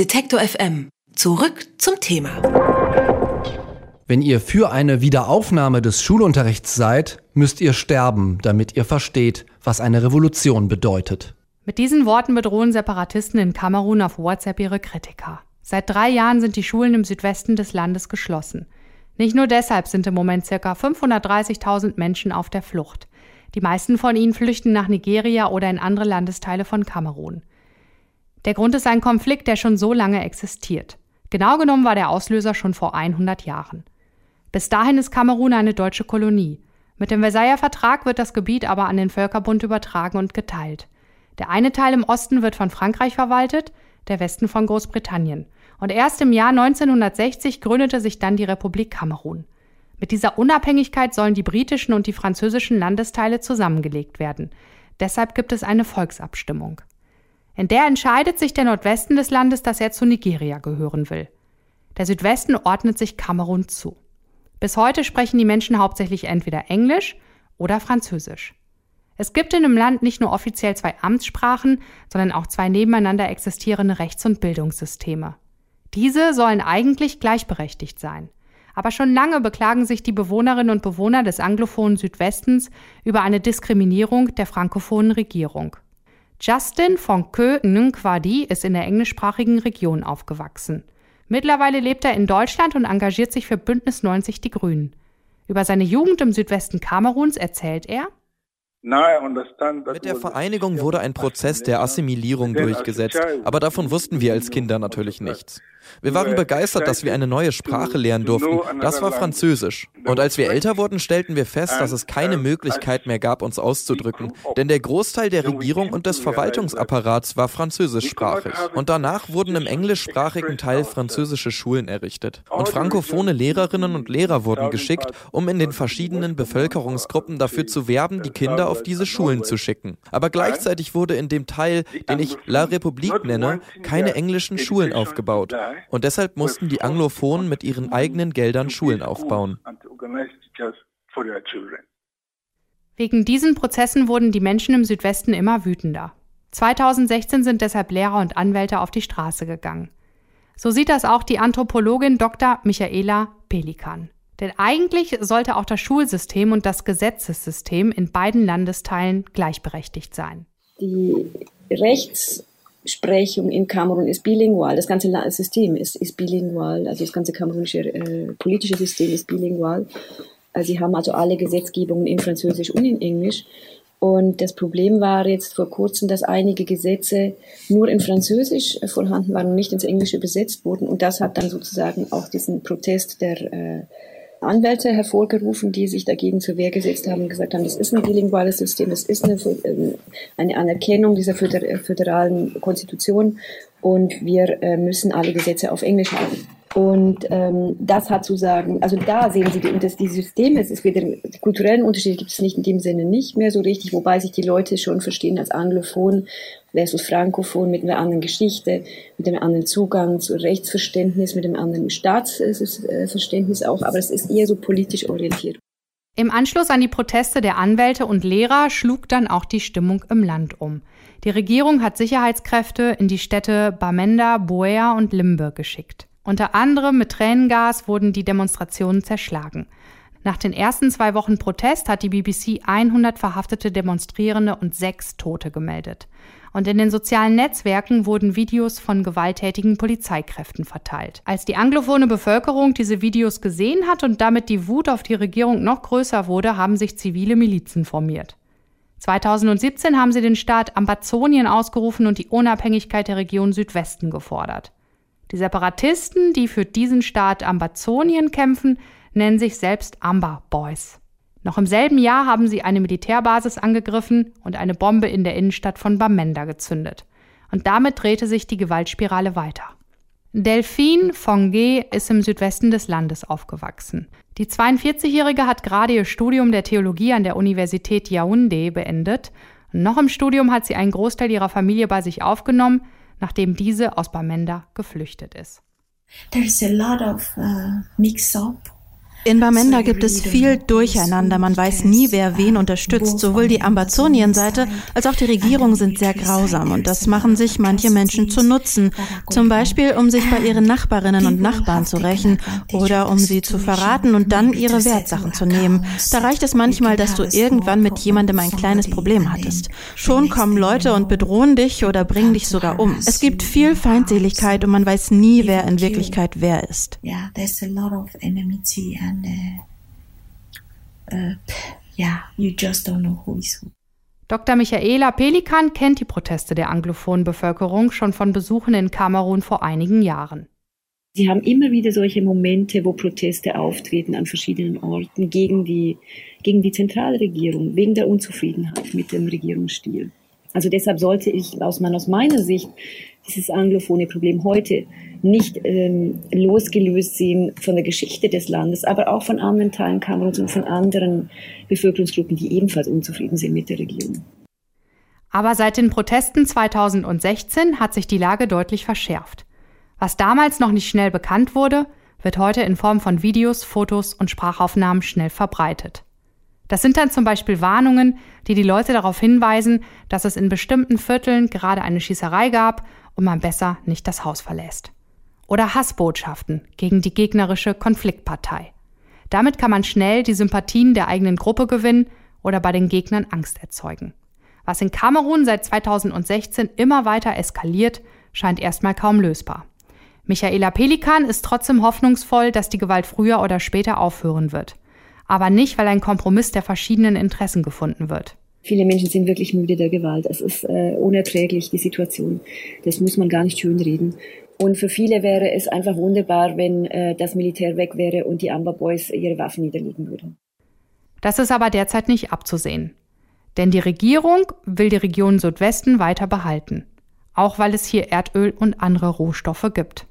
Detektor FM. Zurück zum Thema. Wenn ihr für eine Wiederaufnahme des Schulunterrichts seid, müsst ihr sterben, damit ihr versteht, was eine Revolution bedeutet. Mit diesen Worten bedrohen Separatisten in Kamerun auf WhatsApp ihre Kritiker. Seit drei Jahren sind die Schulen im Südwesten des Landes geschlossen. Nicht nur deshalb sind im Moment ca. 530.000 Menschen auf der Flucht. Die meisten von ihnen flüchten nach Nigeria oder in andere Landesteile von Kamerun. Der Grund ist ein Konflikt, der schon so lange existiert. Genau genommen war der Auslöser schon vor 100 Jahren. Bis dahin ist Kamerun eine deutsche Kolonie. Mit dem Versailler Vertrag wird das Gebiet aber an den Völkerbund übertragen und geteilt. Der eine Teil im Osten wird von Frankreich verwaltet, der Westen von Großbritannien. Und erst im Jahr 1960 gründete sich dann die Republik Kamerun. Mit dieser Unabhängigkeit sollen die britischen und die französischen Landesteile zusammengelegt werden. Deshalb gibt es eine Volksabstimmung. In der entscheidet sich der Nordwesten des Landes, dass er zu Nigeria gehören will. Der Südwesten ordnet sich Kamerun zu. Bis heute sprechen die Menschen hauptsächlich entweder Englisch oder Französisch. Es gibt in dem Land nicht nur offiziell zwei Amtssprachen, sondern auch zwei nebeneinander existierende Rechts- und Bildungssysteme. Diese sollen eigentlich gleichberechtigt sein. Aber schon lange beklagen sich die Bewohnerinnen und Bewohner des anglophonen Südwestens über eine Diskriminierung der frankophonen Regierung. Justin von Kö Nkwadi ist in der englischsprachigen Region aufgewachsen. Mittlerweile lebt er in Deutschland und engagiert sich für Bündnis 90 Die Grünen. Über seine Jugend im Südwesten Kameruns erzählt er, mit der Vereinigung wurde ein Prozess der Assimilierung durchgesetzt, aber davon wussten wir als Kinder natürlich nichts. Wir waren begeistert, dass wir eine neue Sprache lernen durften. Das war Französisch. Und als wir älter wurden, stellten wir fest, dass es keine Möglichkeit mehr gab, uns auszudrücken. Denn der Großteil der Regierung und des Verwaltungsapparats war französischsprachig. Und danach wurden im englischsprachigen Teil französische Schulen errichtet. Und frankophone Lehrerinnen und Lehrer wurden geschickt, um in den verschiedenen Bevölkerungsgruppen dafür zu werben, die Kinder auf diese Schulen zu schicken. Aber gleichzeitig wurde in dem Teil, den ich La République nenne, keine englischen Schulen aufgebaut. Und deshalb mussten die Anglophonen mit ihren eigenen Geldern Schulen aufbauen. Wegen diesen Prozessen wurden die Menschen im Südwesten immer wütender. 2016 sind deshalb Lehrer und Anwälte auf die Straße gegangen. So sieht das auch die Anthropologin Dr. Michaela Pelikan. Denn eigentlich sollte auch das Schulsystem und das Gesetzessystem in beiden Landesteilen gleichberechtigt sein. Die Rechts- Sprechung in Kamerun ist bilingual. Das ganze System ist, ist bilingual. Also das ganze kamerunische äh, politische System ist bilingual. Also sie haben also alle Gesetzgebungen in Französisch und in Englisch. Und das Problem war jetzt vor kurzem, dass einige Gesetze nur in Französisch vorhanden waren und nicht ins Englische übersetzt wurden. Und das hat dann sozusagen auch diesen Protest der äh, Anwälte hervorgerufen, die sich dagegen zur Wehr gesetzt haben und gesagt haben, das ist ein bilinguales System, das ist eine, ähm, eine Anerkennung dieser föderalen Konstitution und wir äh, müssen alle Gesetze auf Englisch haben. Und ähm, das hat zu sagen, also da sehen Sie, die, das, die Systeme, es ist wieder, die kulturellen Unterschiede gibt es nicht in dem Sinne nicht mehr so richtig, wobei sich die Leute schon verstehen als Anglophon versus Frankophon mit einer anderen Geschichte, mit einem anderen Zugang zu Rechtsverständnis, mit einem anderen Staatsverständnis auch, aber es ist eher so politisch orientiert. Im Anschluss an die Proteste der Anwälte und Lehrer schlug dann auch die Stimmung im Land um. Die Regierung hat Sicherheitskräfte in die Städte Bamenda, Buea und Limbe geschickt. Unter anderem mit Tränengas wurden die Demonstrationen zerschlagen. Nach den ersten zwei Wochen Protest hat die BBC 100 verhaftete Demonstrierende und sechs Tote gemeldet. Und in den sozialen Netzwerken wurden Videos von gewalttätigen Polizeikräften verteilt. Als die anglophone Bevölkerung diese Videos gesehen hat und damit die Wut auf die Regierung noch größer wurde, haben sich zivile Milizen formiert. 2017 haben sie den Staat Ambazonien ausgerufen und die Unabhängigkeit der Region Südwesten gefordert. Die Separatisten, die für diesen Staat Ambazonien kämpfen, nennen sich selbst Amber Boys. Noch im selben Jahr haben sie eine Militärbasis angegriffen und eine Bombe in der Innenstadt von Bamenda gezündet. Und damit drehte sich die Gewaltspirale weiter. Delphine Fonge ist im Südwesten des Landes aufgewachsen. Die 42-Jährige hat gerade ihr Studium der Theologie an der Universität Yaoundé beendet. noch im Studium hat sie einen Großteil ihrer Familie bei sich aufgenommen, nachdem diese aus Bamenda geflüchtet ist. There's a lot of uh, mix-up In Bamenda gibt es viel Durcheinander. Man weiß nie, wer wen unterstützt. Sowohl die Ambazonienseite als auch die Regierung sind sehr grausam und das machen sich manche Menschen zu Nutzen. Zum Beispiel, um sich bei ihren Nachbarinnen und Nachbarn zu rächen oder um sie zu verraten und dann ihre Wertsachen zu nehmen. Da reicht es manchmal, dass du irgendwann mit jemandem ein kleines Problem hattest. Schon kommen Leute und bedrohen dich oder bringen dich sogar um. Es gibt viel Feindseligkeit und man weiß nie, wer in Wirklichkeit wer ist. Yeah, there's a lot of enmity and uh, uh, yeah, you just don't know who is who. Dr. Michaela Pelikan kennt die Proteste der anglophonen Bevölkerung schon von Besuchen in Kamerun vor einigen Jahren. Sie haben immer wieder solche Momente, wo Proteste auftreten an verschiedenen Orten gegen die, gegen die Zentralregierung, wegen der Unzufriedenheit mit dem Regierungsstil. Also deshalb sollte ich aus meiner Sicht dieses anglophone Problem heute nicht ähm, losgelöst sehen von der Geschichte des Landes, aber auch von anderen Teilen Kameruns und von anderen Bevölkerungsgruppen, die ebenfalls unzufrieden sind mit der Regierung. Aber seit den Protesten 2016 hat sich die Lage deutlich verschärft. Was damals noch nicht schnell bekannt wurde, wird heute in Form von Videos, Fotos und Sprachaufnahmen schnell verbreitet. Das sind dann zum Beispiel Warnungen, die die Leute darauf hinweisen, dass es in bestimmten Vierteln gerade eine Schießerei gab und man besser nicht das Haus verlässt. Oder Hassbotschaften gegen die gegnerische Konfliktpartei. Damit kann man schnell die Sympathien der eigenen Gruppe gewinnen oder bei den Gegnern Angst erzeugen. Was in Kamerun seit 2016 immer weiter eskaliert, scheint erstmal kaum lösbar. Michaela Pelikan ist trotzdem hoffnungsvoll, dass die Gewalt früher oder später aufhören wird aber nicht, weil ein Kompromiss der verschiedenen Interessen gefunden wird. Viele Menschen sind wirklich müde der Gewalt. Es ist äh, unerträglich, die Situation. Das muss man gar nicht schönreden. Und für viele wäre es einfach wunderbar, wenn äh, das Militär weg wäre und die Amber Boys ihre Waffen niederlegen würden. Das ist aber derzeit nicht abzusehen. Denn die Regierung will die Region Südwesten weiter behalten. Auch weil es hier Erdöl und andere Rohstoffe gibt.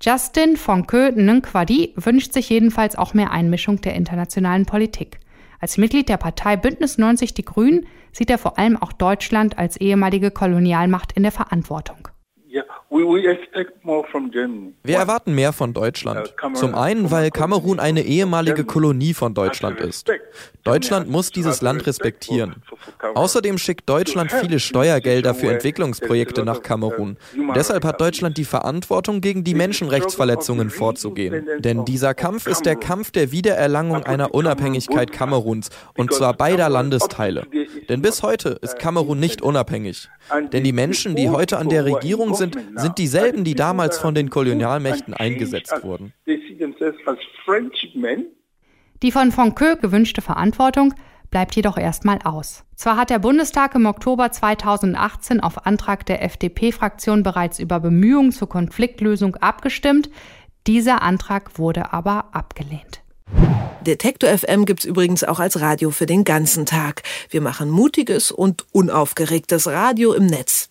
Justin Fonke Nkwadi wünscht sich jedenfalls auch mehr Einmischung der internationalen Politik. Als Mitglied der Partei Bündnis 90 Die Grünen sieht er vor allem auch Deutschland als ehemalige Kolonialmacht in der Verantwortung. Wir erwarten mehr von Deutschland. Uh, Zum einen, weil Kamerun eine ehemalige Kolonie von Deutschland ist. Deutschland muss dieses Land respektieren. Außerdem schickt Deutschland viele Steuergelder für Entwicklungsprojekte nach Kamerun. Deshalb hat Deutschland die Verantwortung, gegen die Menschenrechtsverletzungen vorzugehen. Denn dieser Kampf ist der Kampf der Wiedererlangung einer Unabhängigkeit Kameruns, und zwar beider Landesteile. Denn bis heute ist Kamerun nicht unabhängig. Denn die Menschen, die heute an der Regierung sind, sind dieselben, die damals von den Kolonialmächten eingesetzt wurden. Die von Fonqueux gewünschte Verantwortung bleibt jedoch erstmal aus. Zwar hat der Bundestag im Oktober 2018 auf Antrag der FDP-Fraktion bereits über Bemühungen zur Konfliktlösung abgestimmt, dieser Antrag wurde aber abgelehnt. Detektor FM gibt's übrigens auch als Radio für den ganzen Tag. Wir machen mutiges und unaufgeregtes Radio im Netz.